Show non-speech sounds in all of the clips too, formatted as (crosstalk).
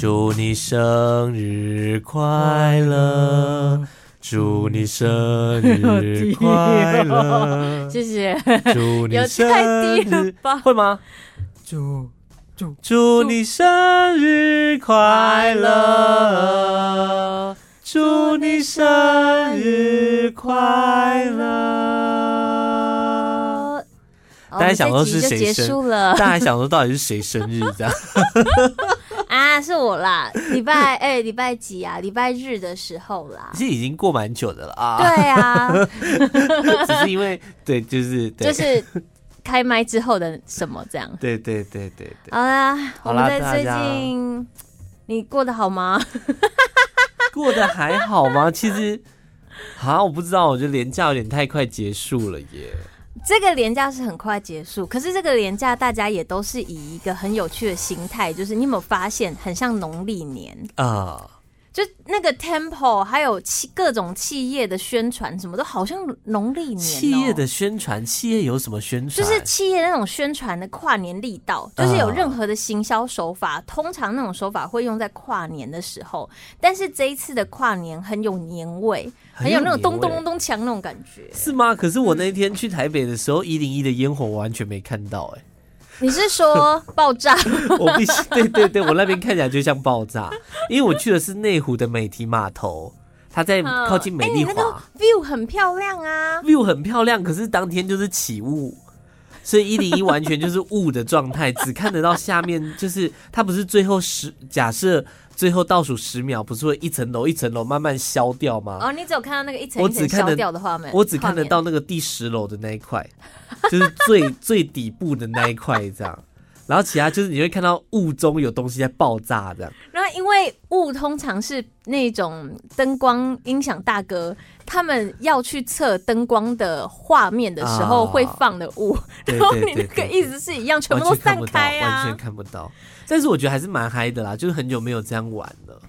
祝你生日快乐，祝你生日快乐，(laughs) 谢谢。祝你生太低了吧？会吗？祝祝祝你生日快乐，祝你生日快乐。大家想说是谁生？大家想说到底是谁生日这样？啊，是我啦！(laughs) 礼拜哎，礼拜几啊？礼拜日的时候啦。其实已经过蛮久的了啊。对啊，(laughs) 只是因为对，就是对就是开麦之后的什么这样？对对对对对。好啦，我们在最近你过得好吗？(laughs) 过得还好吗？其实啊，我不知道，我觉得连假有点太快结束了耶。这个连假是很快结束，可是这个连假大家也都是以一个很有趣的心态，就是你有没有发现，很像农历年？啊。就那个 temple，还有企各种企业的宣传，什么都好像农历年喔。企业的宣传，企业有什么宣传？就是企业那种宣传的跨年力道，就是有任何的行销手法，通常那种手法会用在跨年的时候。但是这一次的跨年很有年味，很有那种咚咚咚咚锵那种感觉，是吗？可是我那天去台北的时候，一零一的烟火我完全没看到，哎。(laughs) 你是说爆炸？(laughs) 我必须对对对，我那边看起来就像爆炸，因为我去的是内湖的美堤码头，它在靠近美丽华，欸、view 很漂亮啊，view 很漂亮。可是当天就是起雾，所以一零一完全就是雾的状态，只看得到下面，就是它不是最后十假设。最后倒数十秒，不是会一层楼一层楼慢慢消掉吗？哦，你只有看到那个一层一层消掉的画面。我只看得到那个第十楼的那一块，就是最 (laughs) 最底部的那一块这样。然后其他就是你会看到雾中有东西在爆炸这样。然后因为雾通常是那种灯光音响大哥他们要去测灯光的画面的时候会放的雾，(laughs) 然后你那个意思是一样，全部都散开啊，完全看不到。但是我觉得还是蛮嗨的啦，就是很久没有这样玩了。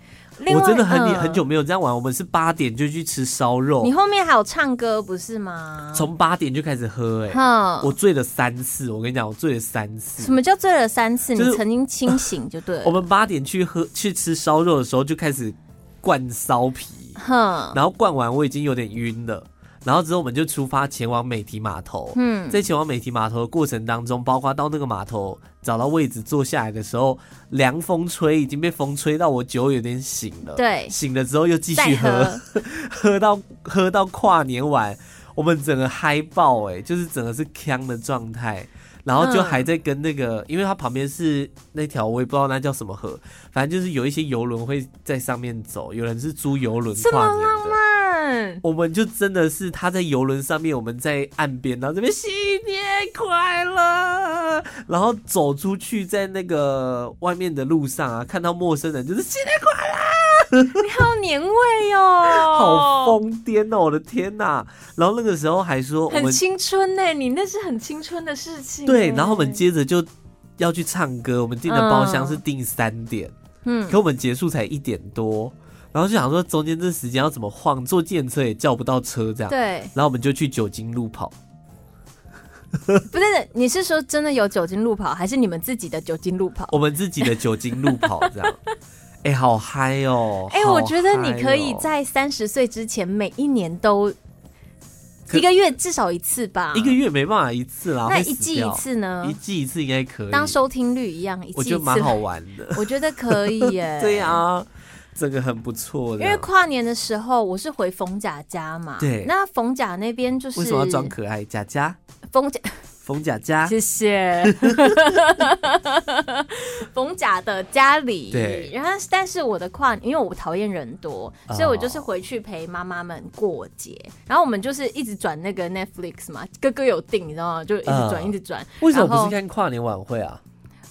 我真的很、嗯、很久没有这样玩。我们是八点就去吃烧肉，你后面还有唱歌不是吗？从八点就开始喝、欸，哎，我醉了三次。我跟你讲，我醉了三次。什么叫醉了三次？就是、你曾经清醒就对了。(laughs) 我们八点去喝去吃烧肉的时候就开始灌烧皮，哼，然后灌完我已经有点晕了。然后之后我们就出发前往美堤码头。嗯，在前往美堤码头的过程当中，包括到那个码头找到位置坐下来的时候，凉风吹，已经被风吹到我酒有点醒了。对，醒了之后又继续喝，喝，(laughs) 喝到喝到跨年晚，我们整个嗨爆哎、欸，就是整个是呛的状态。然后就还在跟那个，因为它旁边是那条我也不知道那叫什么河，反正就是有一些游轮会在上面走，有人是租游轮跨年的。我们就真的是他在游轮上面，我们在岸边，然后这边快了，然后走出去，在那个外面的路上啊，看到陌生人就是新年快乐，你好年味哦，(laughs) 好疯癫哦，我的天哪！然后那个时候还说很青春呢，你那是很青春的事情。对，然后我们接着就要去唱歌，我们订的包厢是订三点，嗯，可我们结束才一点多。然后就想说，中间这时间要怎么晃？坐电车也叫不到车，这样。对。然后我们就去酒精路跑。(laughs) 不是，你是说真的有酒精路跑，还是你们自己的酒精路跑？我们自己的酒精路跑，这样。哎、欸，好嗨哦！(laughs) 哎、欸，我觉得你可以在三十岁之前，每一年都一个月至少一次吧。一个月没办法一次啦，那一季一次呢？一季一次应该可以。当收听率一样，一季一次我觉得蛮好玩的。(laughs) 我觉得可以耶。对啊。这个很不错的，因为跨年的时候我是回冯甲家嘛，对，那冯甲那边就是为什么要装可爱？甲家，逢甲，冯甲家，谢谢，(laughs) 冯甲的家里，对，然后但是我的跨，因为我讨厌人多，所以我就是回去陪妈妈们过节，然后我们就是一直转那个 Netflix 嘛，哥哥有订，你知道吗？就一直转，呃、一直转。为什么不是看跨年晚会啊？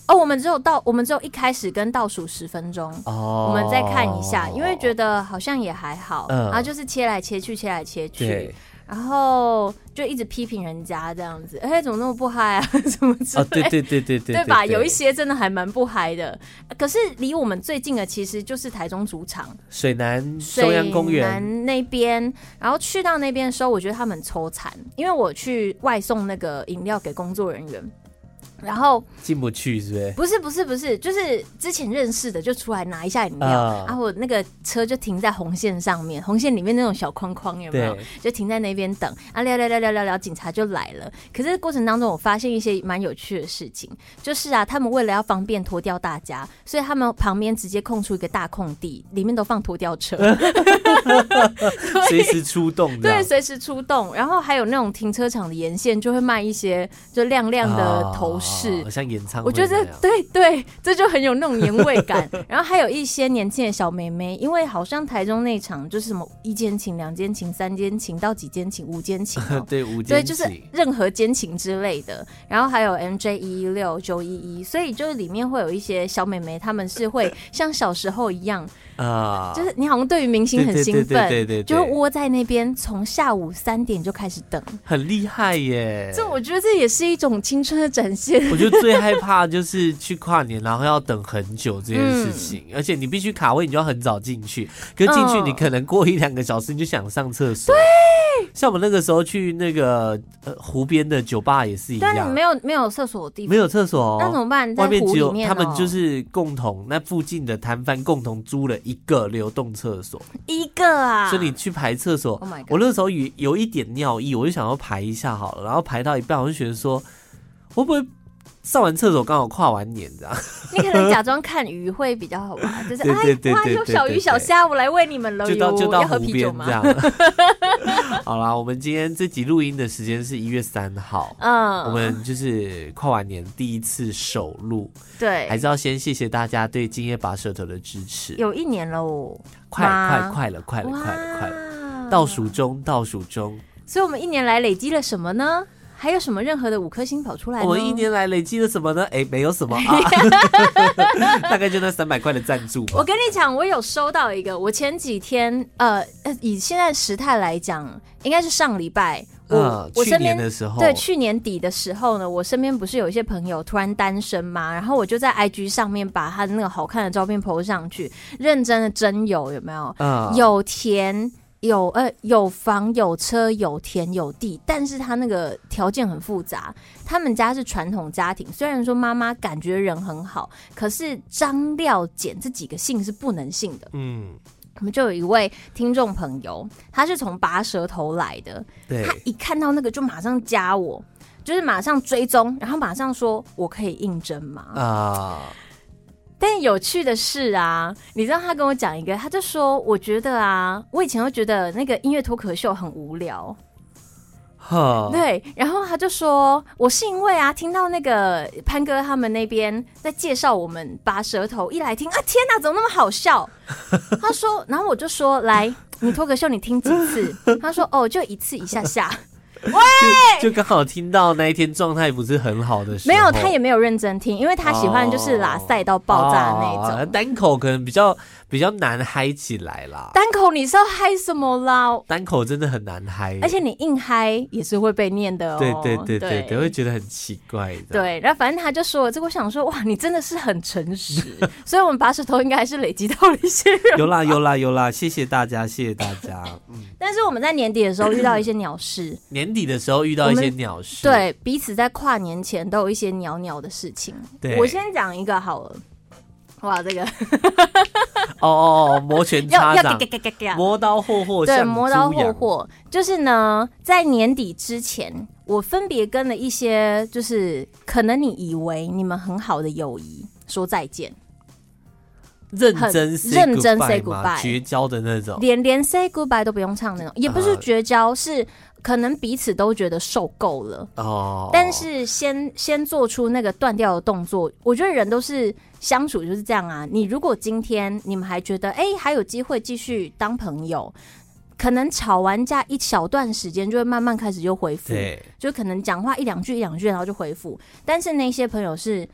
哦，我们只有到，我们只有一开始跟倒数十分钟，哦，我们再看一下，因为觉得好像也还好，嗯，然后就是切来切去，切来切去，然后就一直批评人家这样子，哎，怎么那么不嗨啊？(laughs) 怎么之类？对对对对对，对吧？有一些真的还蛮不嗨的，可是离我们最近的其实就是台中主场水南中央公园那边，然后去到那边的时候，我觉得他们抽惨，因为我去外送那个饮料给工作人员。然后进不去是不是？不是不是不是，就是之前认识的就出来拿一下饮料，然、uh, 后、啊、我那个车就停在红线上面，红线里面那种小框框有没有？就停在那边等啊，聊聊聊聊聊聊，警察就来了。可是过程当中我发现一些蛮有趣的事情，就是啊，他们为了要方便脱掉大家，所以他们旁边直接空出一个大空地，里面都放脱掉车，(laughs) 随时出动。对，随时出动。然后还有那种停车场的沿线就会卖一些就亮亮的头饰。是，好像演唱会，我觉得对对，这就很有那种年味感。(laughs) 然后还有一些年轻的小妹妹，因为好像台中那场就是什么一间情、两间情、三间情到几间情、五间情，(laughs) 对五间情，对，就是任何间情之类的。然后还有 MJ 一一六九一一，所以就是里面会有一些小妹妹，她们是会 (laughs) 像小时候一样。啊、uh，就是你好像对于明星很兴奋，对对，对，对，对，对，就窝在那边，从下午三点就开始等，很厉害耶！这我觉得这也是一种青春的展现。我觉得最害怕就是去跨年，然后要等很久这件事情，嗯、而且你必须卡位，你就要很早进去，可是进去你可能过一两个小时你就想上厕所。对。像我们那个时候去那个呃湖边的酒吧也是一样，没有没有厕所的地方，没有厕所，哦那怎么办？外面只有他们就是共同那附近的摊贩共同租了一个流动厕所，一个啊，所以你去排厕所，oh、我那时候有有一点尿意，我就想要排一下好了，然后排到一半，我就觉得说会不会？上完厕所刚好跨完年，这样你可能假装看鱼会比较好吧？就是 (laughs) 哎，哇，有小鱼小虾，我来喂你们了。就到就到湖边这样。(laughs) 好啦，我们今天这集录音的时间是一月三号，嗯，我们就是跨完年第一次首录，对，还是要先谢谢大家对今夜拔舌头的支持。有一年了哦，快快快了，快了，快了，快了，倒数中，倒数中。所以我们一年来累积了什么呢？还有什么任何的五颗星跑出来？我们一年来累积了什么呢？哎，没有什么 (laughs) 啊，(laughs) 大概就那三百块的赞助。我跟你讲，我有收到一个。我前几天，呃，以现在时态来讲，应该是上礼拜，我、嗯、我身边的时候，对，去年底的时候呢，我身边不是有一些朋友突然单身嘛？然后我就在 IG 上面把他的那个好看的照片 po 上去，认真的真有有没有？嗯，有田。有呃有房有车有田有地，但是他那个条件很复杂。他们家是传统家庭，虽然说妈妈感觉人很好，可是张廖简这几个姓是不能姓的。嗯，我们就有一位听众朋友，他是从拔舌头来的，对，他一看到那个就马上加我，就是马上追踪，然后马上说我可以应征吗？啊。但有趣的是啊，你知道他跟我讲一个，他就说，我觉得啊，我以前会觉得那个音乐脱口秀很无聊，哈，对，然后他就说，我是因为啊，听到那个潘哥他们那边在介绍我们拔舌头，一来听啊，天哪，怎么那么好笑？(laughs) 他说，然后我就说，来，你脱口秀你听几次？他说，哦，就一次一下下。喂，就刚好听到那一天状态不是很好的时候，没有，他也没有认真听，因为他喜欢就是拉赛到爆炸的那种，哦哦、单口可能比较。比较难嗨起来啦，单口你是要嗨什么啦？单口真的很难嗨，而且你硬嗨也是会被念的哦。对对对对，对，会觉得很奇怪的。对，然后反正他就说了这个，我想说哇，你真的是很诚实，(laughs) 所以我们拔舌头应该还是累积到了一些人。有啦有啦有啦，谢谢大家，谢谢大家。嗯，但是我们在年底的时候遇到一些鸟事，年底的时候遇到一些鸟事，对，彼此在跨年前都有一些鸟鸟的事情。对，我先讲一个好了。哇，这个。(laughs) 哦哦哦，摩拳 (laughs) 擦掌，磨刀霍霍，对，磨刀霍霍，就是呢，在年底之前，我分别跟了一些，就是可能你以为你们很好的友谊说再见，认真认真 say goodbye，绝交的那种，连连 say goodbye 都不用唱那种，也不是绝交，是。可能彼此都觉得受够了哦，但是先先做出那个断掉的动作。我觉得人都是相处就是这样啊。你如果今天你们还觉得哎、欸、还有机会继续当朋友，可能吵完架一小段时间就会慢慢开始就回复，就可能讲话一两句一两句然后就回复。但是那些朋友是，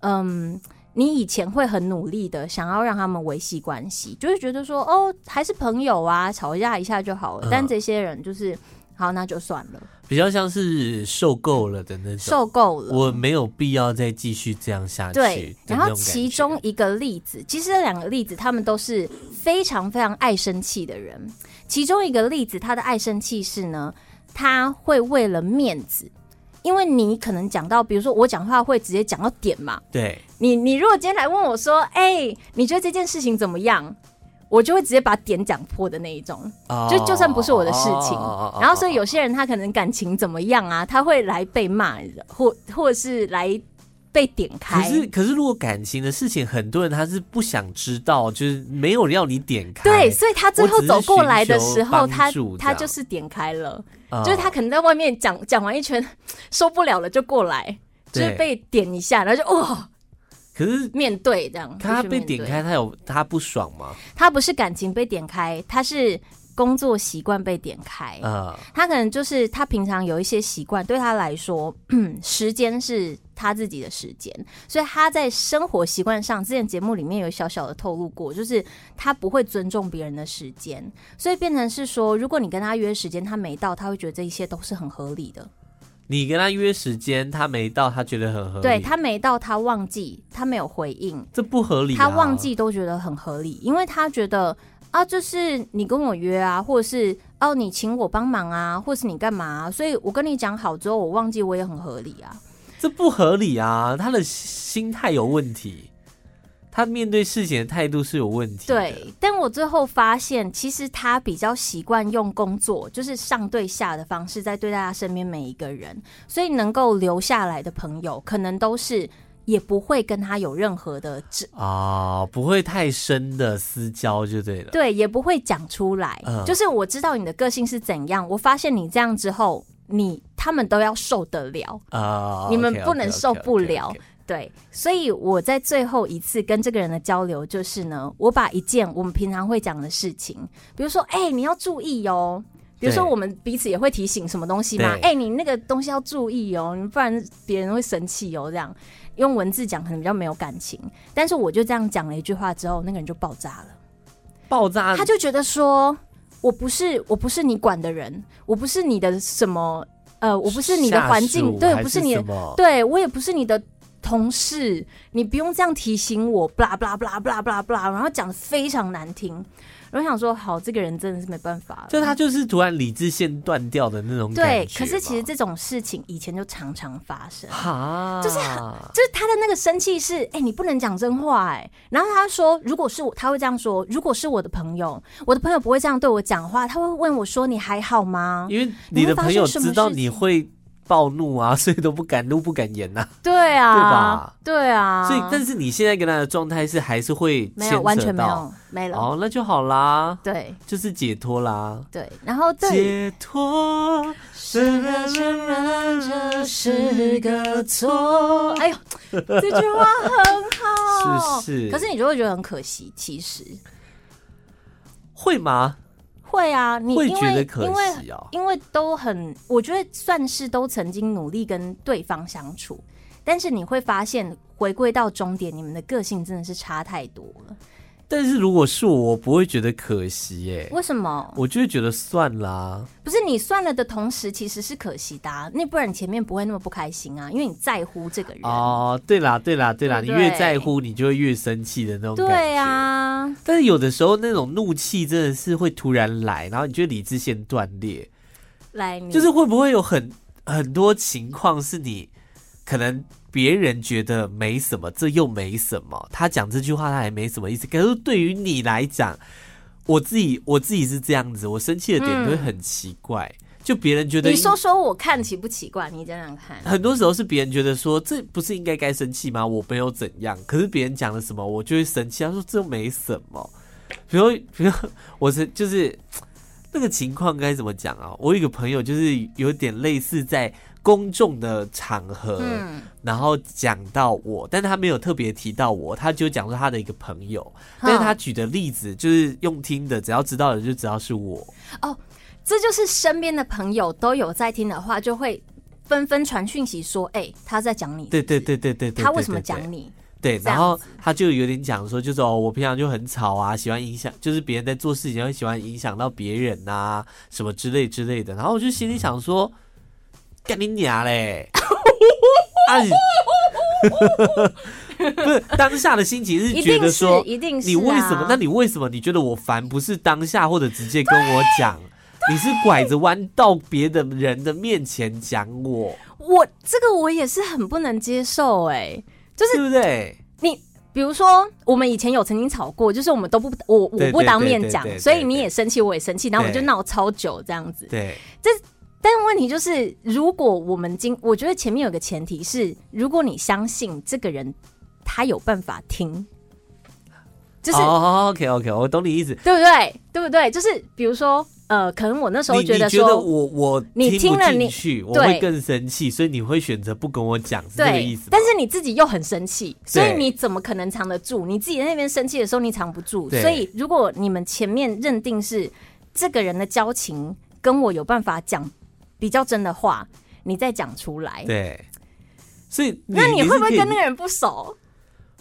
嗯，你以前会很努力的想要让他们维系关系，就是觉得说哦还是朋友啊，吵架一下就好了。嗯、但这些人就是。好，那就算了。比较像是受够了的那种，受够了，我没有必要再继续这样下去。对，然后其中一个例子，其实这两个例子，他们都是非常非常爱生气的人。其中一个例子，他的爱生气是呢，他会为了面子，因为你可能讲到，比如说我讲话会直接讲到点嘛。对。你你如果今天来问我说，哎、欸，你觉得这件事情怎么样？我就会直接把点讲破的那一种。Oh, 就就算不是我的事情，oh, oh, oh, oh, 然后所以有些人他可能感情怎么样啊，他会来被骂，或或者是来。被点开，可是可是，如果感情的事情，很多人他是不想知道，就是没有要你点开。对，所以他最后走过来的时候，他他就是点开了，哦、就是他可能在外面讲讲完一圈，(laughs) 受不了了就过来，就是被点一下，然后就哦。可是面对这样，他被点开，他有他不爽吗？他不是感情被点开，他是。工作习惯被点开，啊，他可能就是他平常有一些习惯，对他来说，(clears throat) 时间是他自己的时间，所以他在生活习惯上，之前节目里面有小小的透露过，就是他不会尊重别人的时间，所以变成是说，如果你跟他约时间，他没到，他会觉得这一切都是很合理的。你跟他约时间，他没到，他觉得很合理。对，他没到，他忘记，他没有回应，这不合理啊。他忘记都觉得很合理，因为他觉得。啊，就是你跟我约啊，或者是哦，你请我帮忙啊，或是你干嘛啊？所以我跟你讲好之后，我忘记我也很合理啊。这不合理啊！他的心态有问题，他面对事情的态度是有问题。对，但我最后发现，其实他比较习惯用工作，就是上对下的方式在对待他身边每一个人，所以能够留下来的朋友，可能都是。也不会跟他有任何的啊、哦，不会太深的私交就对了。对，也不会讲出来。嗯、就是我知道你的个性是怎样，我发现你这样之后，你他们都要受得了啊，哦、你们不能受不了。对，所以我在最后一次跟这个人的交流，就是呢，我把一件我们平常会讲的事情，比如说，哎、欸，你要注意哦。比如说，我们彼此也会提醒什么东西嘛？哎、欸，你那个东西要注意哦，你不然别人会生气哦。这样用文字讲可能比较没有感情，但是我就这样讲了一句话之后，那个人就爆炸了，爆炸，他就觉得说，我不是我不是你管的人，我不是你的什么呃，我不是你的环境，对，不是你的，对我也不是你的同事，你不用这样提醒我，巴拉巴拉巴拉巴拉巴拉然后讲的非常难听。我想说，好，这个人真的是没办法，就他就是突然理智线断掉的那种感觉。对，可是其实这种事情以前就常常发生，哈，就是就是他的那个生气是，哎、欸，你不能讲真话、欸，哎，然后他说，如果是我，他会这样说，如果是我的朋友，我的朋友不会这样对我讲话，他会问我说，你还好吗？因为你的朋友知道你会。暴怒啊，所以都不敢怒不敢言呐、啊。对啊，对吧？对啊。所以，但是你现在跟他的状态是还是会没有完全没有没了哦，那就好啦。对，就是解脱啦。对，然后解脱是承认这是个错。哎呦，(laughs) 这句话很好，是是。可是你就会觉得很可惜，其实会吗？会啊，你会觉得可惜啊，因为因为都很，我觉得算是都曾经努力跟对方相处，但是你会发现回归到终点，你们的个性真的是差太多了。但是如果是我，我不会觉得可惜耶。为什么？我就会觉得算啦。不是你算了的同时，其实是可惜的啊。那不然你前面不会那么不开心啊，因为你在乎这个人。哦，对啦，对啦，对啦，对对，你越在乎，你就会越生气的那种感觉。对啊。但是有的时候那种怒气真的是会突然来，然后你觉得理智线断裂。来，就是会不会有很很多情况是你可能。别人觉得没什么，这又没什么。他讲这句话，他也没什么意思。可是对于你来讲，我自己我自己是这样子，我生气的点就会很奇怪。嗯、就别人觉得，你说说我看奇不奇怪？你这样看，很多时候是别人觉得说，这不是应该该生气吗？我没有怎样，可是别人讲了什么，我就会生气。他说这没什么。比如比如 (laughs) 我是就是那个情况该怎么讲啊？我有一个朋友就是有点类似在。公众的场合，嗯、然后讲到我，但是他没有特别提到我，他就讲说他的一个朋友，嗯、但是他举的例子就是用听的，只要知道的就知道是我。哦，这就是身边的朋友都有在听的话，就会纷纷传讯息说：“哎、欸，他在讲你。”对对对对对对，他为什么讲你？对，然后他就有点讲说，就是哦，我平常就很吵啊，喜欢影响，就是别人在做事情会喜欢影响到别人啊，什么之类之类的。然后我就心里想说。干你娘嘞！啊、(laughs) 不是当下的心情是觉得说，一定是，你为什么？那你为什么你觉得我烦？不是当下或者直接跟我讲，你是拐着弯到别的人的面前讲我。我这个我也是很不能接受哎、欸，就是对不对？你比如说，我们以前有曾经吵过，就是我们都不我我不当面讲，所以你也生气，我也生气，然后我们就闹超久这样子。对，这但是问题就是，如果我们今我觉得前面有个前提是，如果你相信这个人他有办法听，就是哦，OK OK，我懂你意思，对不对？对不对？就是比如说。呃，可能我那时候觉得说，我我你听了你我会更生气，所以你会选择不跟我讲，是这个意思。但是你自己又很生气，所以你怎么可能藏得住？你自己在那边生气的时候，你藏不住。所以如果你们前面认定是这个人的交情跟我有办法讲比较真的话，你再讲出来。对，所以那你会不会跟那个人不熟？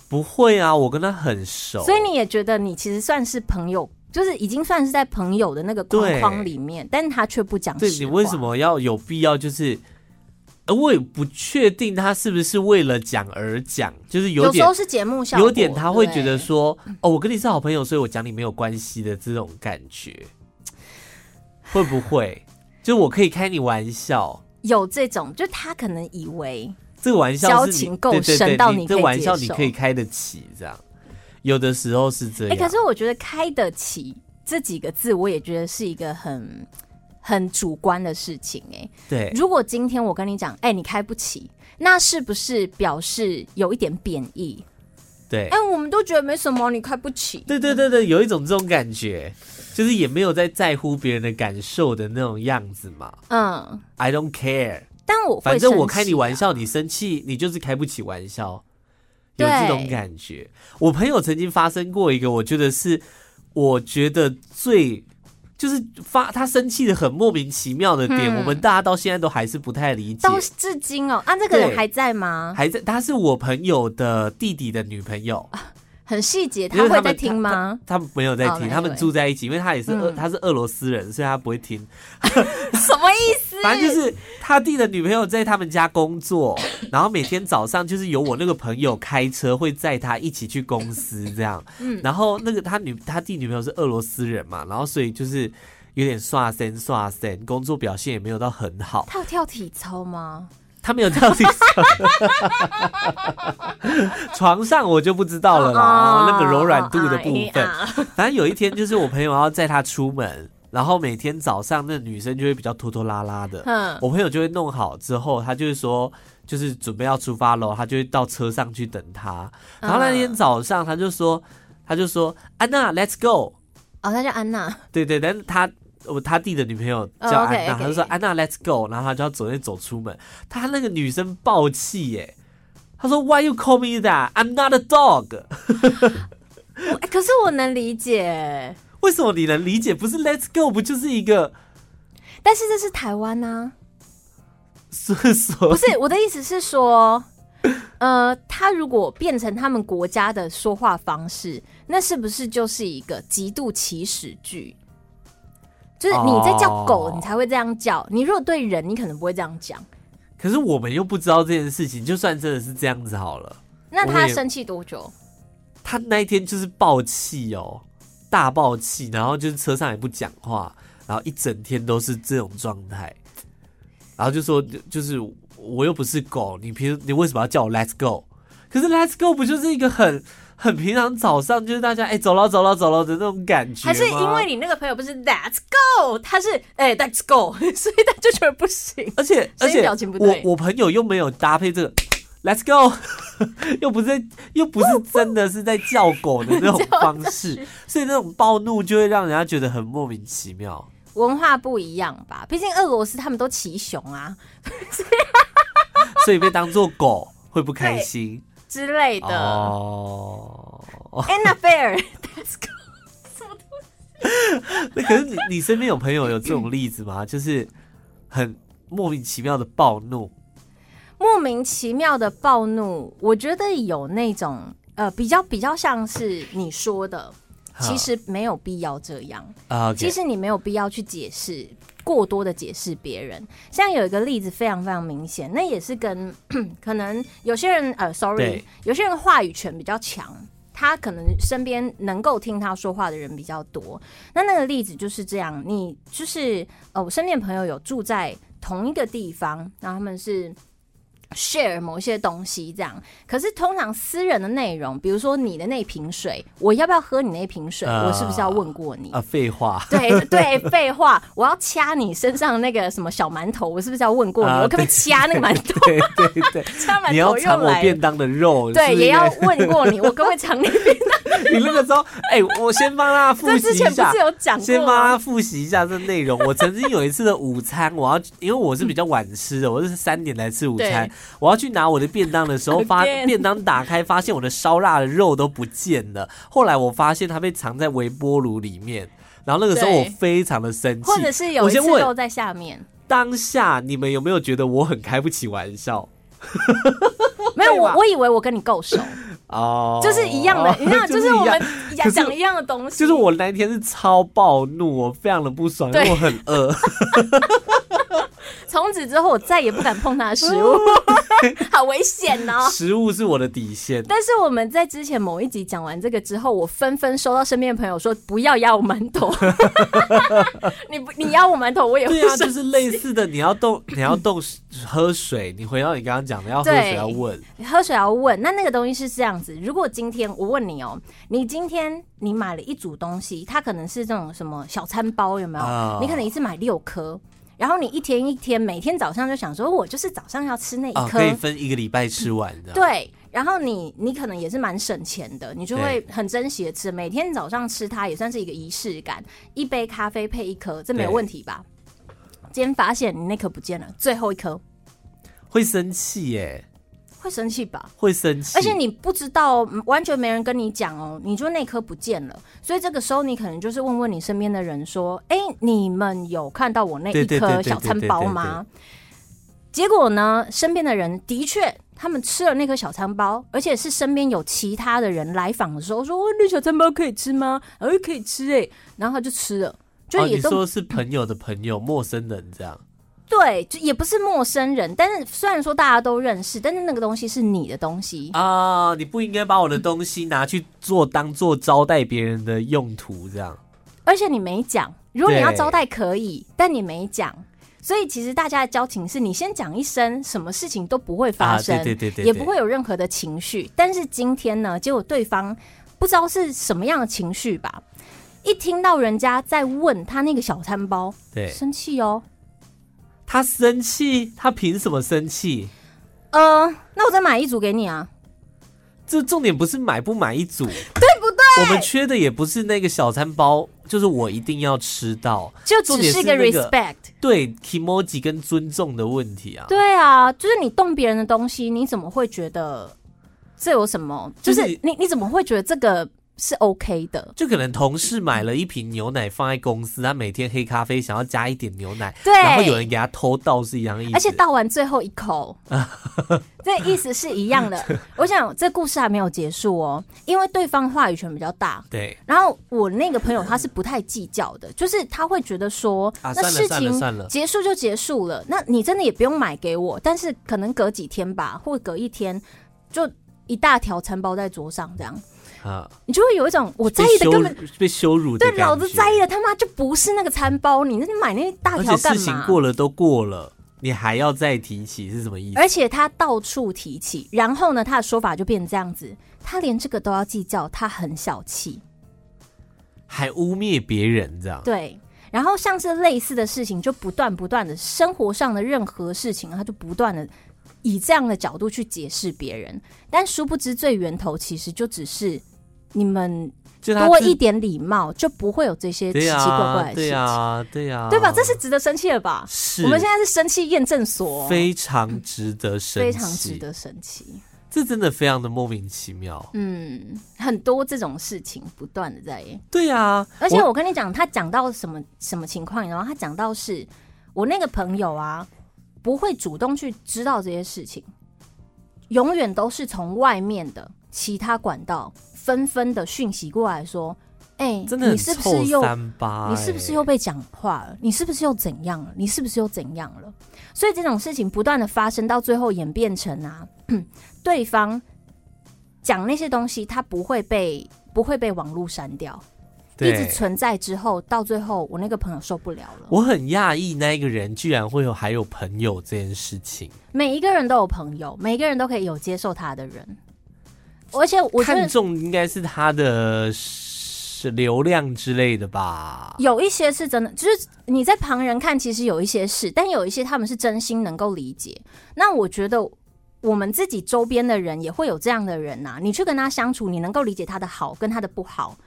不会啊，我跟他很熟。所以你也觉得你其实算是朋友。就是已经算是在朋友的那个框框里面，但是他却不讲。对，你为什么要有必要？就是，我也不确定他是不是为了讲而讲，就是有点，有时候是节目效果，有点他会觉得说，哦，我跟你是好朋友，所以我讲你没有关系的这种感觉，会不会？就我可以开你玩笑，有这种，就他可能以为这个玩笑交情够深到你这玩笑你可以开得起这样。有的时候是这样，哎、欸，可是我觉得“开得起”这几个字，我也觉得是一个很很主观的事情、欸。哎，对。如果今天我跟你讲，哎、欸，你开不起，那是不是表示有一点贬义？对。哎、欸，我们都觉得没什么，你开不起。对对对对，有一种这种感觉，就是也没有在在乎别人的感受的那种样子嘛。嗯，I don't care。但我反正我开你玩笑，你生气，你就是开不起玩笑。有这种感觉，我朋友曾经发生过一个，我觉得是，我觉得最就是发他生气的很莫名其妙的点，嗯，我们大家到现在都还是不太理解，到至今哦，啊，那个人还在吗？还在，他是我朋友的弟弟的女朋友。很细节，他会在听吗？他，没有在听，oh, 他们住在一起，因为他也是俄，嗯、他是俄罗斯人，所以他不会听。(laughs) 什么意思？(laughs) 反正就是他弟的女朋友在他们家工作，(laughs) 然后每天早上就是由我那个朋友开车会载他一起去公司这样。嗯，然后那个他女他弟女朋友是俄罗斯人嘛，然后所以就是有点刷身刷身，工作表现也没有到很好。他有跳体操吗？他没有到地上，(laughs) 床上我就不知道了啦。Oh, 那个柔软度的部分，反正有一天就是我朋友要载他出门，然后每天早上那女生就会比较拖拖拉拉的。嗯我朋友就会弄好之后，他就是说，就是准备要出发喽，他就会到车上去等他。然后那天早上他就说，他就说安娜，Let's go。哦，他叫安娜。对对，但是他。我他弟的女朋友叫安娜，他就说安娜，Let's go，然后他就要走那走出门，他那个女生爆气耶，他说 Why you call me that? I'm not a dog。(laughs) 可是我能理解，(laughs) 为什么你能理解？不是 Let's go，不就是一个？但是这是台湾呢，所以说不是我的意思是说，(laughs) 呃，他如果变成他们国家的说话方式，那是不是就是一个极度起始句？就是你在叫狗，你才会这样叫。Oh. 你如果对人，你可能不会这样讲。可是我们又不知道这件事情，就算真的是这样子好了。那他生气多久？他那一天就是爆气哦，大爆气，然后就是车上也不讲话，然后一整天都是这种状态。然后就说，就是我又不是狗，你平时你为什么要叫我 Let's go？可是 Let's go 不就是一个很。很平常，早上就是大家哎、欸、走了走了走了的那种感觉，还是因为你那个朋友不是 Let's go，他是哎、欸、Let's go，所以他就觉得不行。而且而且表情不对，我我朋友又没有搭配这个 Let's go，(laughs) 又不是又不是真的是在叫狗的那种方式，(laughs) 所以那种暴怒就会让人家觉得很莫名其妙。文化不一样吧？毕竟俄罗斯他们都骑熊啊，(laughs) 所以被当做狗会不开心。之类的哦，Anna Fair，Let's (laughs) go，什么东西？(laughs) 那可是你，你身边有朋友有这种例子吗？(laughs) 就是很莫名其妙的暴怒，莫名其妙的暴怒，我觉得有那种呃，比较比较像是你说的，其实没有必要这样啊。其实你没有必要去解释。过多的解释别人，像有一个例子非常非常明显，那也是跟 (clears throat) 可能有些人呃，sorry，有些人话语权比较强，他可能身边能够听他说话的人比较多。那那个例子就是这样，你就是呃，我身边朋友有住在同一个地方，然后他们是。Share 某些东西这样，可是通常私人的内容，比如说你的那瓶水，我要不要喝你那瓶水？呃、我是不是要问过你？啊，废话。对 (laughs) 对，废话。我要掐你身上那个什么小馒头，我是不是要问过你？呃、我可不可以掐那个馒头？对 (laughs) 对对，(laughs) 掐馒头。你要尝我便当的肉，对，也要问过你，我可不可以尝你便当？你那个时候，哎、欸，我先帮他复习一下。之前不是有讲过？先帮他复习一下这内容。我曾经有一次的午餐，我要因为我是比较晚吃的，我是三点来吃午餐，我要去拿我的便当的时候，发便当打开，发现我的烧腊的肉都不见了。后来我发现它被藏在微波炉里面，然后那个时候我非常的生气，或者是有一次肉在下面。当下你们有没有觉得我很开不起玩笑？(laughs) 没有，我我以为我跟你够熟。哦，就是一样的，(laughs) 你看，就是我们讲一样的东西。就是我那一天是超暴怒，我非常的不爽，因为我很饿。(laughs) 从此之后，我再也不敢碰他的食物，(laughs) (laughs) 好危险哦！食物是我的底线。但是我们在之前某一集讲完这个之后，我纷纷收到身边的朋友说：“不要压我馒头，(laughs) 你不你压我馒头，我也会。”对啊，就是类似的，你要动，你要动喝水。你回到你刚刚讲的，要喝水要问，喝水要问。那那个东西是这样子：如果今天我问你哦，你今天你买了一组东西，它可能是这种什么小餐包，有没有？哦、你可能一次买六颗。然后你一天一天，每天早上就想说，我就是早上要吃那一颗，哦，可以分一个礼拜吃完的。对，然后你你可能也是蛮省钱的，你就会很珍惜的吃，每天早上吃它也算是一个仪式感。一杯咖啡配一颗，这没有问题吧？今天发现你那颗不见了，最后一颗，会生气耶。会生气吧？会生气，而且你不知道，完全没人跟你讲哦，你就那颗不见了，所以这个时候你可能就是问问你身边的人说：“哎，你们有看到我那一颗小餐包吗？”结果呢，身边的人的确他们吃了那颗小餐包，而且是身边有其他的人来访的时候说：“哦，那小餐包可以吃吗？”哎，可以吃哎，然后他就吃了，就也都、哦、说是朋友的朋友，陌生人这样。对，就也不是陌生人，但是虽然说大家都认识，但是那个东西是你的东西啊，你不应该把我的东西拿去做当做招待别人的用途，这样。而且你没讲，如果你要招待可以，但你没讲，所以其实大家的交情是你先讲一声，什么事情都不会发生，啊、对对对对，也不会有任何的情绪。但是今天呢，结果对方不知道是什么样的情绪吧，一听到人家在问他那个小餐包，对，生气哦。他生气，他凭什么生气？呃，那我再买一组给你啊。这重点不是买不买一组，对不对？我们缺的也不是那个小餐包，就是我一定要吃到，就只是一个 respect，对 kimoji 跟尊重的问题啊。对啊，就是你动别人的东西，你怎么会觉得这有什么？就是你你怎么会觉得这个？是 OK 的，就可能同事买了一瓶牛奶放在公司，他每天黑咖啡想要加一点牛奶，对，然后有人给他偷倒是一样的意思，而且倒完最后一口，(laughs) 这意思是一样的。(laughs) 我想这故事还没有结束哦，因为对方话语权比较大，对。然后我那个朋友他是不太计较的，就是他会觉得说，那事情结束就结束了，那你真的也不用买给我，但是可能隔几天吧，或隔一天，就一大条餐包在桌上这样。啊！你就会有一种我在意的根本被羞辱，对，老子在意的他妈就不是那个餐包，你那你买那大条干嘛？事情过了都过了，你还要再提起是什么意思？而且他到处提起，然后呢，他的说法就变成这样子，他连这个都要计较，他很小气，还污蔑别人这样。对，然后像是类似的事情，就不断不断的生活上的任何事情，他就不断的。以这样的角度去解释别人，但殊不知最源头其实就只是你们多一点礼貌，就不会有这些奇奇怪怪的事情。对呀，对呀，对吧？这是值得生气的吧？是，我们现在是生气验证所，非常值得生气，非常值得生气。这真的非常的莫名其妙。嗯，很多这种事情不断的在。对呀，而且我跟你讲，他讲到什么什么情况，然后他讲到是我那个朋友啊。不会主动去知道这些事情，永远都是从外面的其他管道纷纷的讯息过来说：“哎、欸，真的，你是不是又你是不是又被讲话了？你是不是又怎样了？你是不是又怎样了？”所以这种事情不断的发生，到最后演变成啊，(clears throat) 对方讲那些东西，他不会被不会被网络删掉，一直存在之后，到最后我那个朋友受不了了。我很讶异那一个人居然会有还有朋友这件事情。每一个人都有朋友，每一个人都可以有接受他的人，而且我看重应该是他的。是流量之类的吧，有一些是真的，就是你在旁人看，其实有一些是，但有一些他们是真心能够理解。那我觉得我们自己周边的人也会有这样的人呐、啊，你去跟他相处，你能够理解他的好跟他的不好，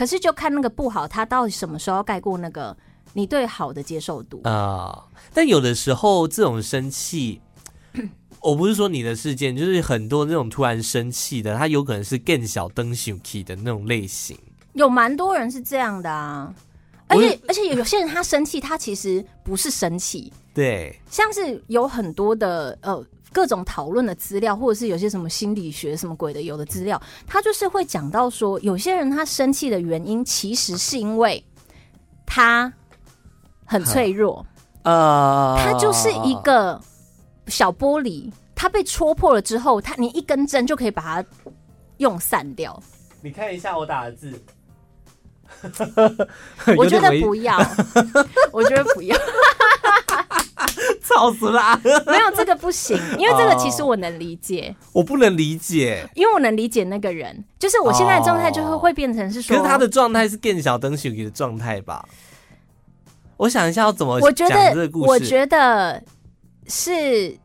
可是就看那个不好，他到底什么时候要盖过那个你对好的接受度啊、呃？但有的时候这种生气，(clears throat) 我不是说你的事件，就是很多那种突然生气的，他有可能是更小灯生气的那种类型。有蛮多人是这样的啊，而且而且有些人他生气，他其实不是生气，对，像是有很多的呃各种讨论的资料，或者是有些什么心理学什么鬼的有的资料，他就是会讲到说，有些人他生气的原因，其实是因为他很脆弱，呃，他就是一个小玻璃，他被戳破了之后，他你一根针就可以把它用散掉。你看一下我打的字。(laughs) (laughs) (laughs) 我觉得不要，我觉得不要，(laughs) 吵死啦！没有这个不行，因为这个其实我能理解。哦、我不能理解，因为我能理解那个人，就是我现在的状态就会会变成是说，可是他的状态是更小灯熊的状态吧？我想一下要怎么我觉得，我觉得是。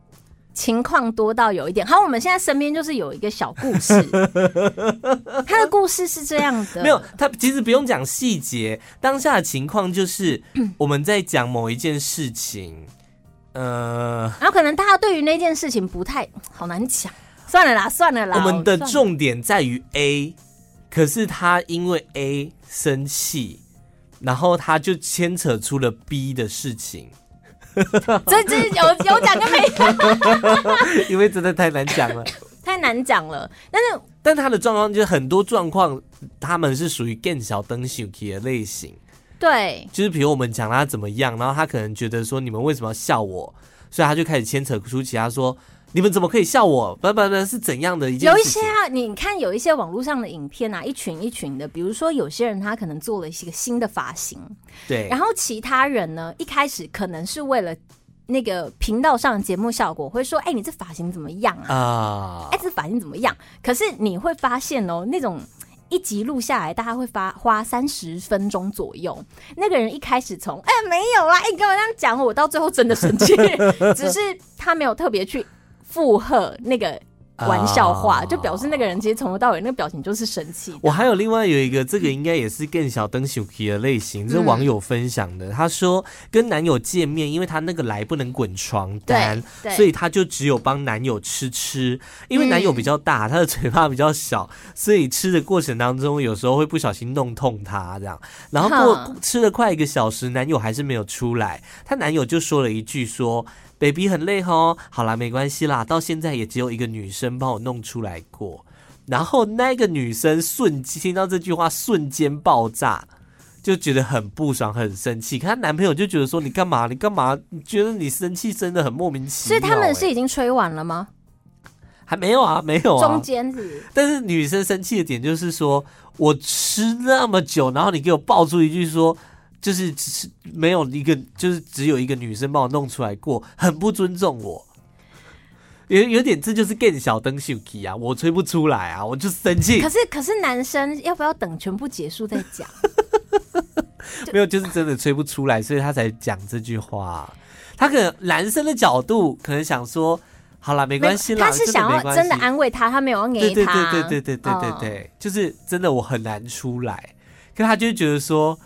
情况多到有一点，好，我们现在身边就是有一个小故事，(laughs) 他的故事是这样的，没有，他其实不用讲细节，当下的情况就是 (clears throat) 我们在讲某一件事情，呃，然后可能大家对于那件事情不太好难讲，算了啦，算了啦，我们的重点在于 A，可是他因为 A 生气，然后他就牵扯出了 B 的事情。(laughs) 这这有有讲跟没讲，(laughs) 因为真的太难讲了，(laughs) 太难讲了。但是，但他的状况就是很多状况，他们是属于更小灯小气的类型。对，就是比如我们讲他怎么样，然后他可能觉得说你们为什么要笑我，所以他就开始牵扯出其他说。你们怎么可以笑我？不不不，是怎样的一件事？有一些啊，你看有一些网络上的影片啊，一群一群的，比如说有些人他可能做了一个新的发型，对，然后其他人呢，一开始可能是为了那个频道上的节目效果，会说：“哎、欸，你这发型怎么样啊？啊，哎、欸，这发型怎么样？”可是你会发现哦，那种一集录下来，大概会发花三十分钟左右。那个人一开始从哎、欸、没有啦，你跟我这样讲，我到最后真的生气，(laughs) 只是他没有特别去。附和那个玩笑话，oh. 就表示那个人其实从头到尾那个表情就是生气。我还有另外有一个，这个应该也是更小灯小皮的类型，这是网友分享的。他说跟男友见面，因为他那个来不能滚床单，所以他就只有帮男友吃吃。因为男友比较大，他的嘴巴比较小，所以吃的过程当中有时候会不小心弄痛他这样。然后过吃了快一个小时，男友还是没有出来，他男友就说了一句说。Baby 很累哦，好啦，没关系啦，到现在也只有一个女生帮我弄出来过。然后那个女生瞬间听到这句话，瞬间爆炸，就觉得很不爽，很生气。可她男朋友就觉得说：“你干嘛？你干嘛？你觉得你生气真的很莫名其妙。”所以他们是已经吹完了吗？还没有啊，没有啊。中间是。但是女生生气的点就是说：“我吃那么久，然后你给我爆出一句说。”就是只是没有一个，就是只有一个女生帮我弄出来过，很不尊重我，有有点这就是更小灯秀气啊，我吹不出来啊，我就生气。可是可是男生要不要等全部结束再讲？(laughs) 没有，就是真的吹不出来，所以他才讲这句话。他可能男生的角度可能想说，好啦，没关系啦，他是想要真的安慰他，他没有要给他，对对对对对对对对对，就是真的我很难出来，可他就觉得说。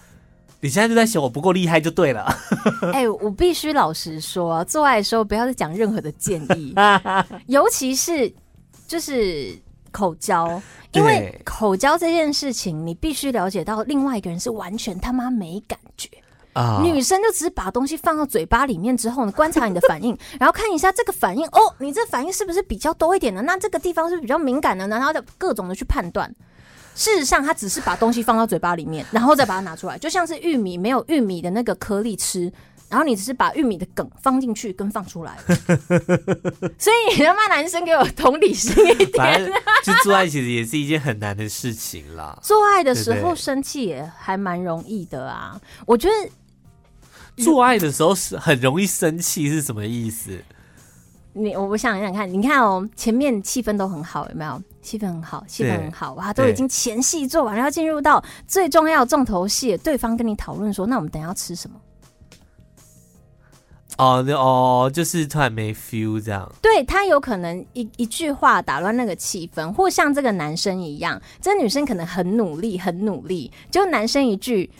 你现在就在嫌我不够厉害就对了。(laughs) 哎、欸，我必须老实说，做爱的时候不要再讲任何的建议，(laughs) 尤其是就是口交，因为口交这件事情，你必须了解到另外一个人是完全他妈没感觉啊。女生就只是把东西放到嘴巴里面之后呢，观察你的反应，(laughs) 然后看一下这个反应哦，你这反应是不是比较多一点呢？那这个地方是，是比较敏感的呢？然后就各种的去判断。事实上，他只是把东西放到嘴巴里面，然后再把它拿出来，就像是玉米没有玉米的那个颗粒吃，然后你只是把玉米的梗放进去跟放出来，(laughs) 所以你他妈男生给我同理心一点。就做爱其实也是一件很难的事情啦。做爱的时候生气也还蛮容易的啊。我觉得做爱的时候是很容易生气是什么意思？你我我想想看，你看哦，前面气氛都很好，有没有？气氛很好，气氛很好，哇，都已经前戏做完了，要进入到最重要重头戏。对方跟你讨论说，那我们等下要吃什么？哦，哦，就是突然没 feel 这样。对，他有可能一一句话打乱那个气氛，或像这个男生一样，这女生可能很努力，很努力，就男生一句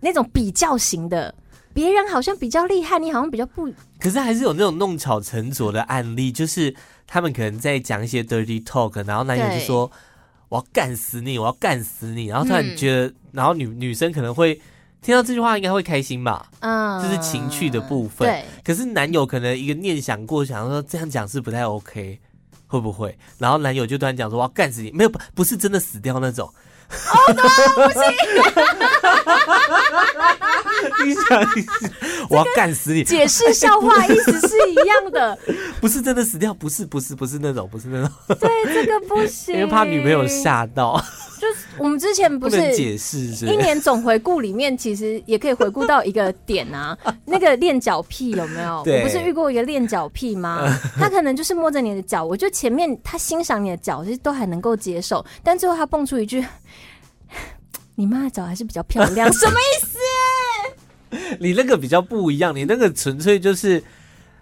那种比较型的，别人好像比较厉害，你好像比较不。可是还是有那种弄巧成拙的案例，就是他们可能在讲一些 dirty talk，然后男友就说我要干死你，我要干死你，然后突然觉得，嗯、然后女女生可能会。听到这句话应该会开心吧？嗯，这是情趣的部分。对，可是男友可能一个念想过，想说这样讲是不太 OK，会不会？然后男友就突然讲说我要干死你，没有，不不是真的死掉那种。哦，对不起。(laughs) (laughs) 你想，我要干死你！解释笑话意思是一样的，(laughs) 不是真的死掉，不是，不是，不是那种，不是那种。对，这个不行，因为怕女朋友吓到。就是我们之前不是解释，一年总回顾里面，其实也可以回顾到一个点啊。(laughs) 那个练脚癖有没有？我不是遇过一个练脚癖吗？他可能就是摸着你的脚，我觉得前面他欣赏你的脚，其实都还能够接受，但最后他蹦出一句：“你妈的脚还是比较漂亮。(laughs) ”什么意思？你那个比较不一样，你那个纯粹就是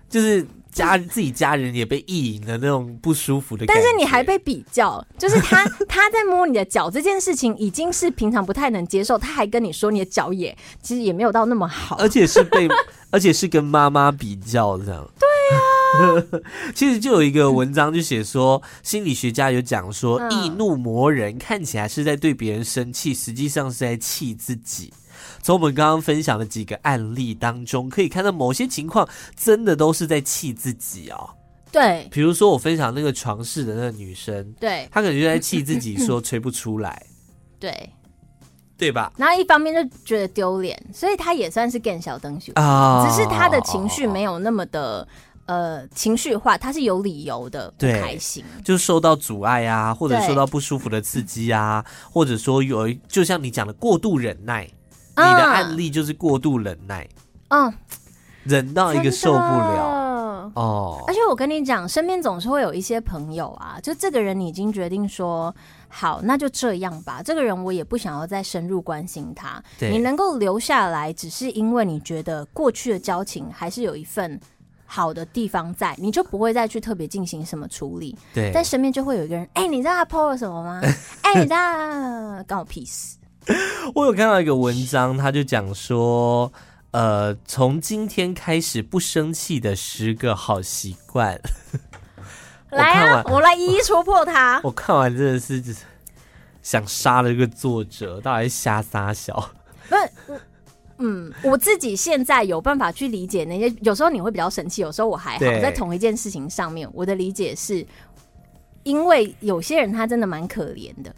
就是。家自己家人也被意淫的那种不舒服的感觉，但是你还被比较，就是他 (laughs) 他在摸你的脚这件事情已经是平常不太能接受，他还跟你说你的脚也其实也没有到那么好，而且是被而且是跟妈妈比较这样。对啊，(laughs) 其实就有一个文章就写说，心理学家有讲说，易怒磨人看起来是在对别人生气，实际上是在气自己。从我们刚刚分享的几个案例当中，可以看到某些情况真的都是在气自己哦。对，比如说我分享那个床事的那个女生，对，她可能就在气自己，说吹不出来，(laughs) 对，对吧？然后一方面就觉得丢脸，所以她也算是更小灯啊，只是她的情绪没有那么的呃情绪化，他是有理由的不开心，就受到阻碍啊，或者受到不舒服的刺激啊，或者说有就像你讲的过度忍耐。你的案例就是过度忍耐，嗯，忍到一个受不了哦。而且我跟你讲，身边总是会有一些朋友啊，就这个人你已经决定说好，那就这样吧。这个人我也不想要再深入关心他。对，你能够留下来，只是因为你觉得过去的交情还是有一份好的地方在，你就不会再去特别进行什么处理。对，但身边就会有一个人，哎、欸，你知道他 po 了什么吗？(laughs) 哎、欸，你知道关我屁事。我有看到一个文章，他就讲说，呃，从今天开始不生气的十个好习惯。(laughs) 来啊，我，我来一一戳破它。(laughs) 我看完真的是想杀了一个作者，到底是瞎撒小？不是，嗯，我自己现在有办法去理解那些。有时候你会比较生气，有时候我还好。在同一件事情上面，我的理解是，因为有些人他真的蛮可怜的。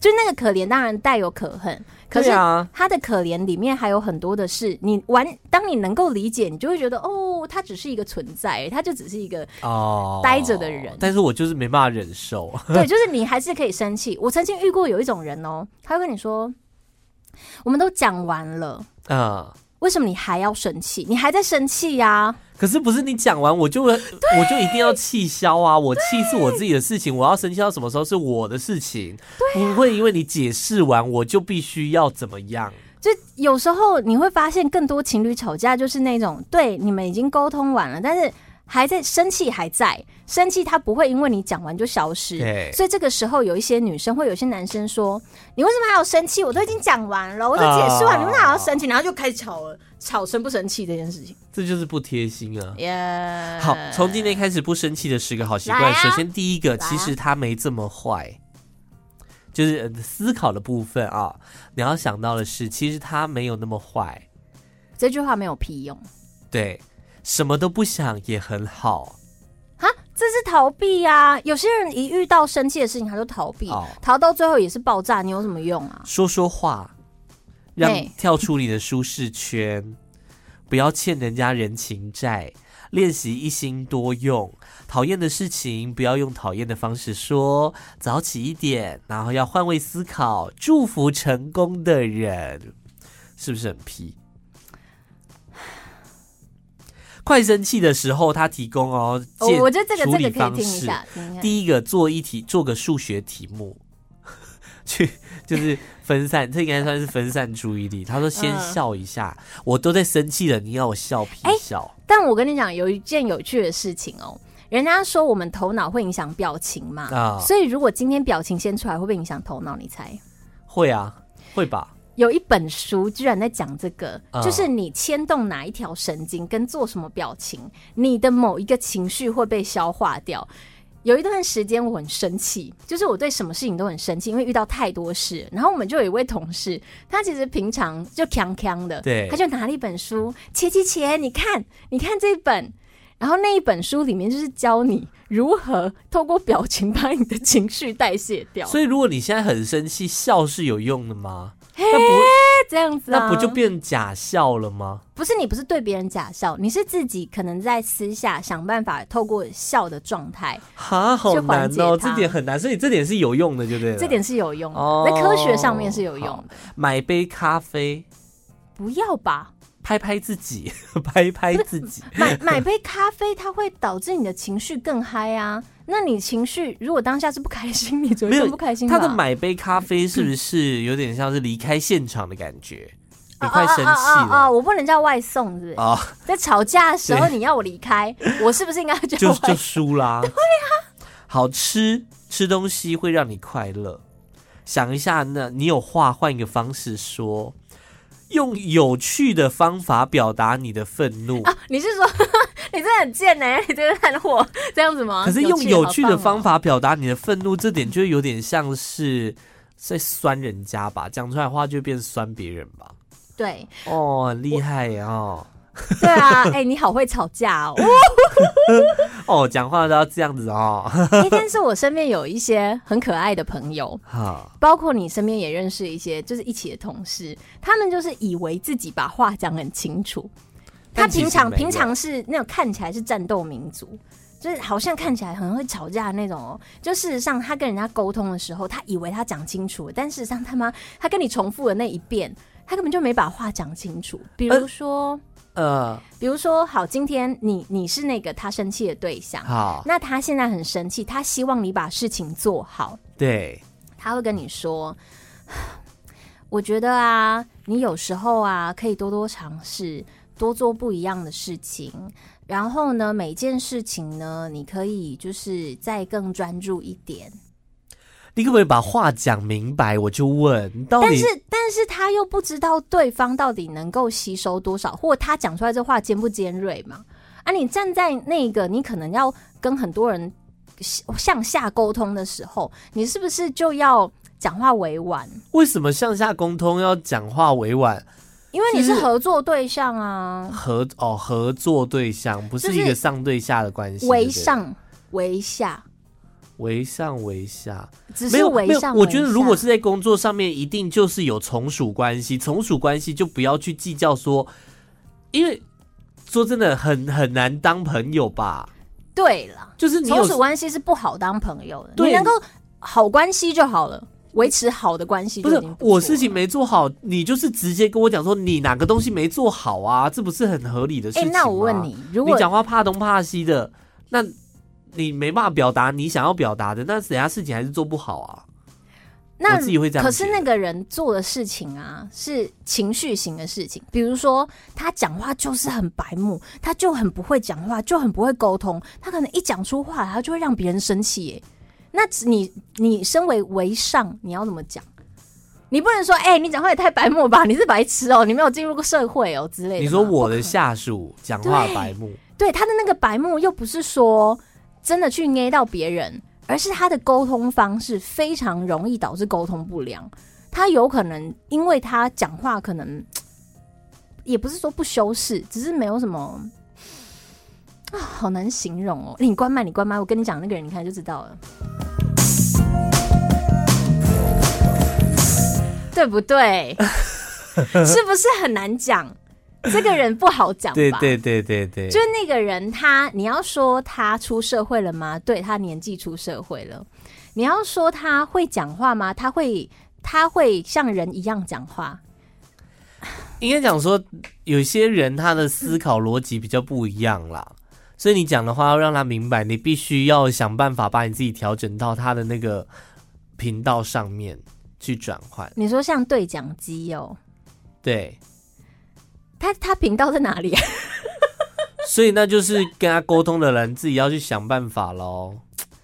就那个可怜，当然带有可恨，可是他的可怜里面还有很多的是你完。当你能够理解，你就会觉得哦，他只是一个存在，他就只是一个哦呆着的人。但是我就是没办法忍受。对，就是你还是可以生气。我曾经遇过有一种人哦，他会跟你说，我们都讲完了啊。为什么你还要生气？你还在生气呀、啊？可是不是你讲完我就我就一定要气消啊？我气是我自己的事情，我要生气到什么时候是我的事情，不会因为你解释完我就必须要怎么样。就有时候你会发现，更多情侣吵架就是那种，对，你们已经沟通完了，但是。还在生气，还在生气，他不会因为你讲完就消失。对，所以这个时候有一些女生或有些男生说：“你为什么还要生气？我都已经讲完了，我都解释完，你为什么还要生气？”然后就开始吵了，吵生不生气这件事情。这就是不贴心啊。好，从今天开始不生气的十个好习惯。啊、首先第一个，其实他没这么坏，就是思考的部分啊。你要想到的是，其实他没有那么坏。这句话没有屁用。对。什么都不想也很好，哈，这是逃避呀、啊。有些人一遇到生气的事情，他就逃避，哦、逃到最后也是爆炸。你有什么用啊？说说话，让跳出你的舒适圈，不要欠人家人情债。练习一心多用，讨厌的事情不要用讨厌的方式说，早起一点，然后要换位思考，祝福成功的人，是不是很屁？快生气的时候，他提供哦，我觉得这个这个可以听一下。第一个做一题，做个数学题目，(laughs) 去就是分散，这应该算是分散注意力。他说先笑一下，嗯、我都在生气了，你要我笑屁笑。欸但我跟你讲，有一件有趣的事情哦。人家说我们头脑会影响表情嘛，啊，所以如果今天表情先出来，会不会影响头脑？你猜？会啊，会吧。有一本书居然在讲这个，就是你牵动哪一条神经，跟做什么表情，你的某一个情绪会被消化掉。有一段时间我很生气，就是我对什么事情都很生气，因为遇到太多事。然后我们就有一位同事，他其实平常就锵锵的，对，他就拿了一本书，切切切，你看，你看这本。然后那一本书里面就是教你如何透过表情把你的情绪代谢掉。所以如果你现在很生气，笑是有用的吗？那不这样子，啊，那不就变假笑了吗？不是，你不是对别人假笑，你是自己可能在私下想办法透过笑的状态，哈，好难哦，这点很难，所以这点是有用的，对不对？这点是有用的，哦，在科学上面是有用的。买杯咖啡，不要吧。拍拍自己，(laughs) 拍拍自己。(laughs) 买买杯咖啡，它会导致你的情绪更嗨啊！那你情绪如果当下是不开心，你怎么更不开心？他的买杯咖啡是不是有点像是离开现场的感觉？你快生气了啊，啊！我不能叫外送，是不是？啊，在吵架的时候你要我离开，我是不是应该就就输啦？(laughs) 对呀，好吃吃东西会让你快乐。想一下，那你有话换一个方式说。用有趣的方法表达你的愤怒啊！你是说你真的很贱呢、欸？你这个烂货这样子吗？可是用有趣的方法表达你的愤怒，(laughs) (laughs) 这点就有点像是在酸人家吧？讲出来的话就变酸别人吧？对哦，很厉害哦。(laughs) 对啊，哎、欸，你好会吵架哦！(laughs) 哦，讲话都要这样子哦。欸、(laughs) 但是我身边有一些很可爱的朋友，包括你身边也认识一些，就是一起的同事，他们就是以为自己把话讲很清楚。他平常平常是那种看起来是战斗民族，就是好像看起来很会吵架的那种哦。就事实上，他跟人家沟通的时候，他以为他讲清楚了，但事实上他妈他跟你重复了那一遍，他根本就没把话讲清楚。比如说。呃呃，比如说，好，今天你你是那个他生气的对象，好，那他现在很生气，他希望你把事情做好，对，他会跟你说，(sighs) 我觉得啊，你有时候啊，可以多多尝试，多做不一样的事情，然后呢，每件事情呢，你可以就是再更专注一点。你可不可以把话讲明白？我就问，到底，但是但是他又不知道对方到底能够吸收多少，或他讲出来这话尖不尖锐嘛？啊，你站在那个你可能要跟很多人向下沟通的时候，你是不是就要讲话委婉？为什么向下沟通要讲话委婉？因为你是合作对象啊，合哦，合作对象不是一个上对下的关系，为上为下。为上为下，只是为上为下。我觉得如果是在工作上面，一定就是有从属关系。从属关系就不要去计较说，因为说真的很很难当朋友吧？对了，就是你从属关系是不好当朋友的。你能够好关系就好了，维持好的关系。不是我事情没做好，你就是直接跟我讲说你哪个东西没做好啊？这不是很合理的事情吗？欸，那我问你，如果你讲话怕东怕西的，那。你没办法表达你想要表达的，那人家事情还是做不好啊。那我自己会这样。可是那个人做的事情啊，是情绪型的事情，比如说他讲话就是很白目，他就很不会讲话，就很不会沟通。他可能一讲出话，他就会让别人生气。耶。那你你身为为上，你要怎么讲？你不能说，哎、欸，你讲话也太白目吧？你是白痴哦，你没有进入过社会哦之类的。你说我的下属讲话白目，对，对他的那个白目又不是说。真的去捏到别人，而是他的沟通方式非常容易导致沟通不良。他有可能因为他讲话可能 (tsk) 也不是说不修饰，只是没有什么啊，(sighs) 好难形容哦。你关麦，你关麦，我跟你讲那个人，你看就知道了，对不对？(laughs) 是不是很难讲？这个人不好讲吧？对对对对对，就那个人他，你要说他出社会了吗？对，他年纪出社会了。你要说他会讲话吗？他会，他会像人一样讲话。应该讲说，有些人他的思考逻辑比较不一样啦，嗯、所以你讲的话要让他明白，你必须要想办法把你自己调整到他的那个频道上面去转换。你说像对讲机哦？对。他他频道在哪里啊？(laughs) 所以那就是跟他沟通的人自己要去想办法喽，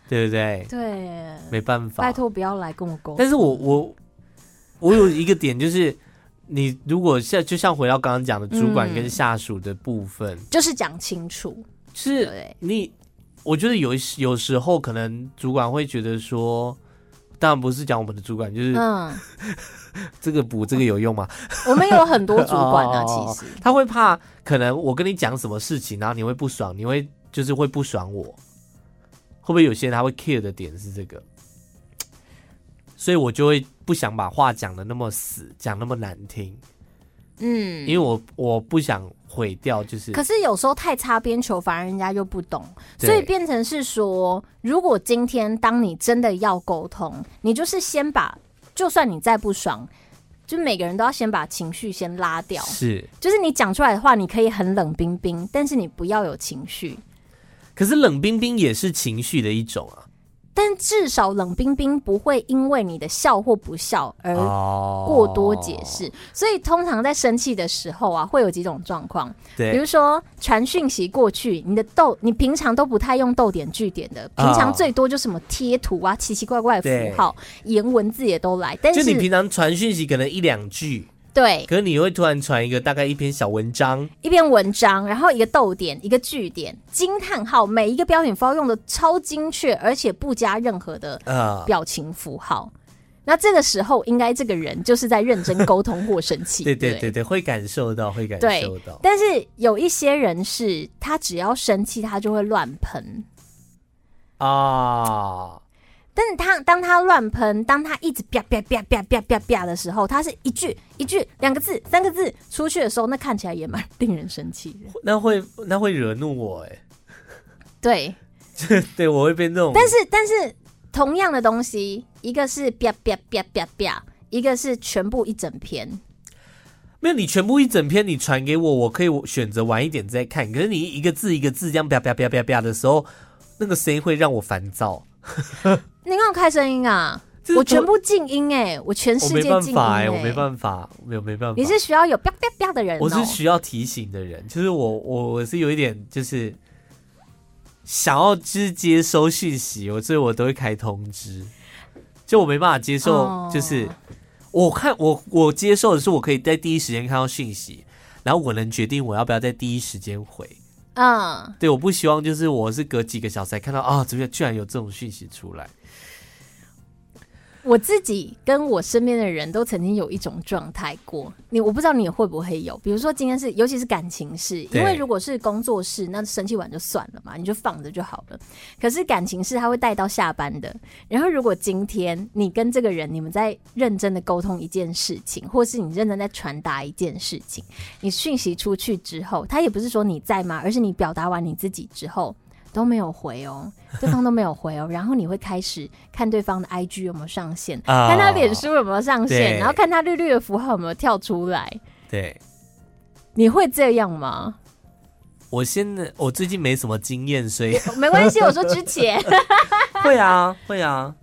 对不对？对，没办法，拜托不要来跟我沟通。但是我我我有一个点，就是你如果像就像回到刚刚讲的主管跟下属的部分，嗯、就是讲清楚，是你，我觉得有有时候可能主管会觉得说。当然不是讲我们的主管，就是嗯，(laughs) 这个补这个有用吗？(laughs) 我们有很多主管啊，其实。他会怕，可能我跟你讲什么事情，然后你会不爽，你会就是会不爽我，会不会有些人他会 care 的点是这个，所以我就会不想把话讲的那么死，讲那么难听，嗯，因为我我不想。毁掉就是，可是有时候太擦边球，反而人家又不懂，所以变成是说，如果今天当你真的要沟通，你就是先把，就算你再不爽，就每个人都要先把情绪先拉掉，是，就是你讲出来的话，你可以很冷冰冰，但是你不要有情绪。可是冷冰冰也是情绪的一种啊。但至少冷冰冰不会因为你的笑或不笑而过多解释，oh. 所以通常在生气的时候啊，会有几种状况。对，比如说传讯息过去，你的逗，你平常都不太用逗点句点的，平常最多就什么贴图啊、奇奇怪怪的符号，言文字也都来。但是就你平常传讯息可能一两句。对，可是你会突然传一个大概一篇小文章，一篇文章，然后一个逗点，一个句点，惊叹号，每一个标点符号用的超精确，而且不加任何的表情符号。Uh, 那这个时候，应该这个人就是在认真沟通或生气。对对对对，会感受到，会感受到。但是有一些人是，他只要生气，他就会乱喷啊。Uh. 但是他当他乱喷，当他一直啪啪啪啪啪啪啪的时候，他是一句一句两个字三个字出去的时候，那看起来也蛮令人生气的。那会那会惹怒我哎。(laughs) 对，对，我会变这种。但是但是同样的东西，一个是啪啪啪啪啪，一个是全部一整篇。没有，你全部一整篇你传给我，我可以选择晚一点再看。可是你一个字一个字这样啪啪啪啪啪的时候，那个声音会让我烦躁。你刚我开声音啊！我全部静音哎、欸，我全世界静音哎、欸，我没办法，没有没办法。你是需要有啪啪啪的人、喔，我是需要提醒的人。就是我我我是有一点就是想要就是接收讯息，我所以我都会开通知。就我没办法接受，就是、哦、我看我我接受的是我可以在第一时间看到讯息，然后我能决定我要不要在第一时间回。嗯，对，我不希望就是我是隔几个小时才看到啊，怎么居然有这种讯息出来。我自己跟我身边的人都曾经有一种状态过，你我不知道你会不会有。比如说今天是，尤其是感情事，因为如果是工作事，那生气完就算了嘛，你就放着就好了。可是感情事他会带到下班的。然后如果今天你跟这个人，你们在认真的沟通一件事情，或是你认真在传达一件事情，你讯息出去之后，他也不是说你在吗？而是你表达完你自己之后。都没有回哦，对方都没有回哦，(laughs) 然后你会开始看对方的 IG 有没有上线，哦、看他脸书有没有上线，然后看他绿绿的符号有没有跳出来。对，你会这样吗？我现在我最近没什么经验，所以没关系。我说之前 (laughs) 会啊，会啊。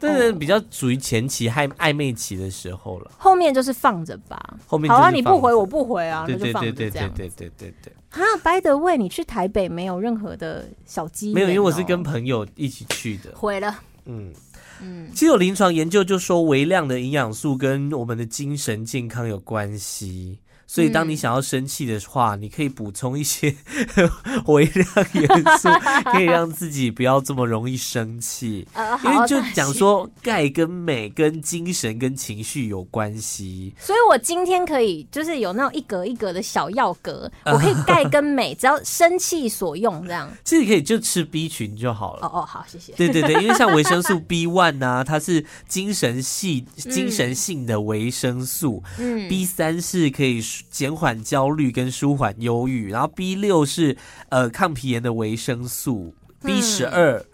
这是比较属于前期还暧昧期的时候了，后面就是放着吧。后面好啊，你不回我不回啊，那就放着这样。对对对对对对对。啊，by the way，你去台北没有任何的小机会？没有，因为我是跟朋友一起去的。毁了，嗯嗯。其实有临床研究就说，微量的营养素跟我们的精神健康有关系。所以，当你想要生气的话，嗯、你可以补充一些 (laughs) 微量元素，(laughs) 可以让自己不要这么容易生气。呃、因为就讲说，钙跟镁跟精神跟情绪有关系。所以我今天可以就是有那种一格一格的小药格，呃、我可以钙跟镁，只要生气所用这样。(laughs) 其实可以就吃 B 群就好了。哦哦，好，谢谢。对对对，因为像维生素 B one 啊，它是精神系精神性的维生素。嗯，B 三是可以说。减缓焦虑跟舒缓忧郁，然后 B 六是呃抗皮炎的维生素，B 十二、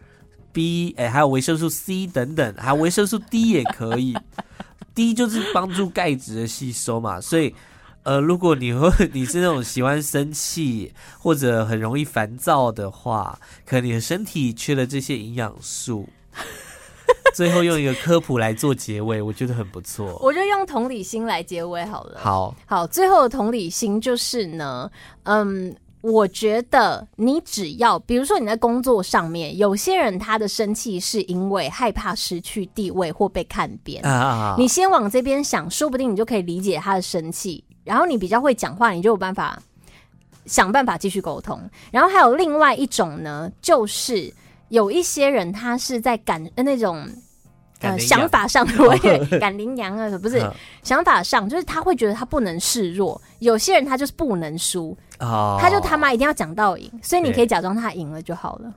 B 哎、欸、还有维生素 C 等等，还有维生素 D 也可以，(laughs) D 就是帮助钙质的吸收嘛，所以呃如果你会 (laughs) 你是那种喜欢生气或者很容易烦躁的话，可能你的身体缺了这些营养素。(laughs) 最后用一个科普来做结尾，我觉得很不错。我就用同理心来结尾好了。好，好，最后的同理心就是呢，嗯，我觉得你只要，比如说你在工作上面，有些人他的生气是因为害怕失去地位或被看扁啊，你先往这边想，说不定你就可以理解他的生气，然后你比较会讲话，你就有办法想办法继续沟通。然后还有另外一种呢，就是。有一些人，他是在感那种呃想法上，(laughs) 我也赶羚羊啊，不是想法上，就是他会觉得他不能示弱。有些人他就是不能输，哦，他就他妈一定要讲到赢，所以你可以假装他赢了就好了。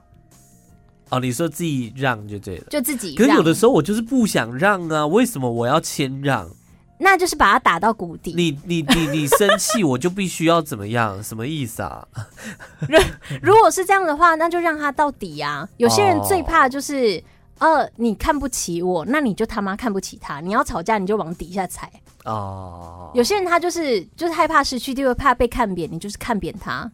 哦，你说自己让就对了，就自己。可是有的时候我就是不想让啊，为什么我要谦让？那就是把他打到谷底。你你你你生气，我就必须要怎么样？(laughs) 什么意思啊？如果是这样的话，那就让他到底啊。有些人最怕就是，哦、呃，你看不起我，那你就他妈看不起他。你要吵架，你就往底下踩。哦。有些人他就是就是害怕失去地位，怕被看扁，你就是看扁他，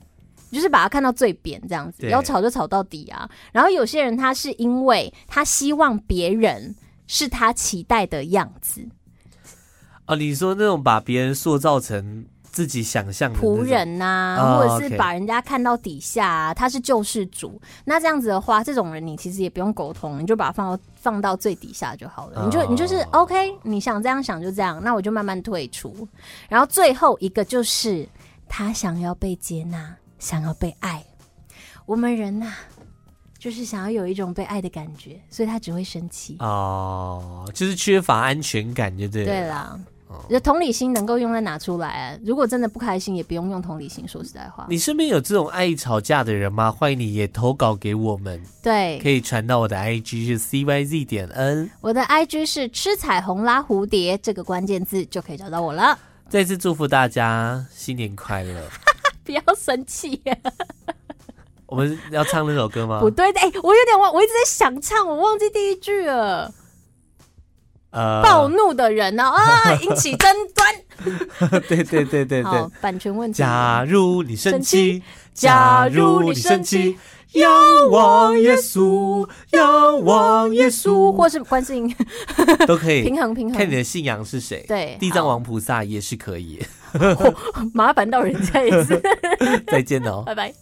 你就是把他看到最扁这样子。要吵就吵到底啊。然后有些人他是因为他希望别人是他期待的样子。哦，你说那种把别人塑造成自己想象的仆人呐、啊，哦、或者是把人家看到底下、啊，哦 okay、他是救世主。那这样子的话，这种人你其实也不用沟通，你就把他放到放到最底下就好了。哦、你就你就是 OK，你想这样想就这样，那我就慢慢退出。然后最后一个就是他想要被接纳，想要被爱。我们人呐、啊，就是想要有一种被爱的感觉，所以他只会生气。哦，就是缺乏安全感，就对了。对啦。就同理心能够用在哪出来啊？如果真的不开心，也不用用同理心。说实在话，你身边有这种爱吵架的人吗？欢迎你也投稿给我们。对，可以传到我的 IG 是 CYZ 点 N，我的 IG 是吃彩虹拉蝴蝶，这个关键字就可以找到我了。再次祝福大家新年快乐！(laughs) 不要生气，(laughs) 我们要唱那首歌吗？不对的，哎、欸，我有点忘，我一直在想唱，我忘记第一句了。呃，暴怒的人呢？啊，引起争端。(laughs) 对对对对对，版权问题。假如你生气，假如你生气，仰望耶稣，仰望耶稣，或是观世音都可以，平衡平衡。看你的信仰是谁？对，地藏王菩萨也是可以。麻烦到人家也是。(laughs) 再见哦，拜拜。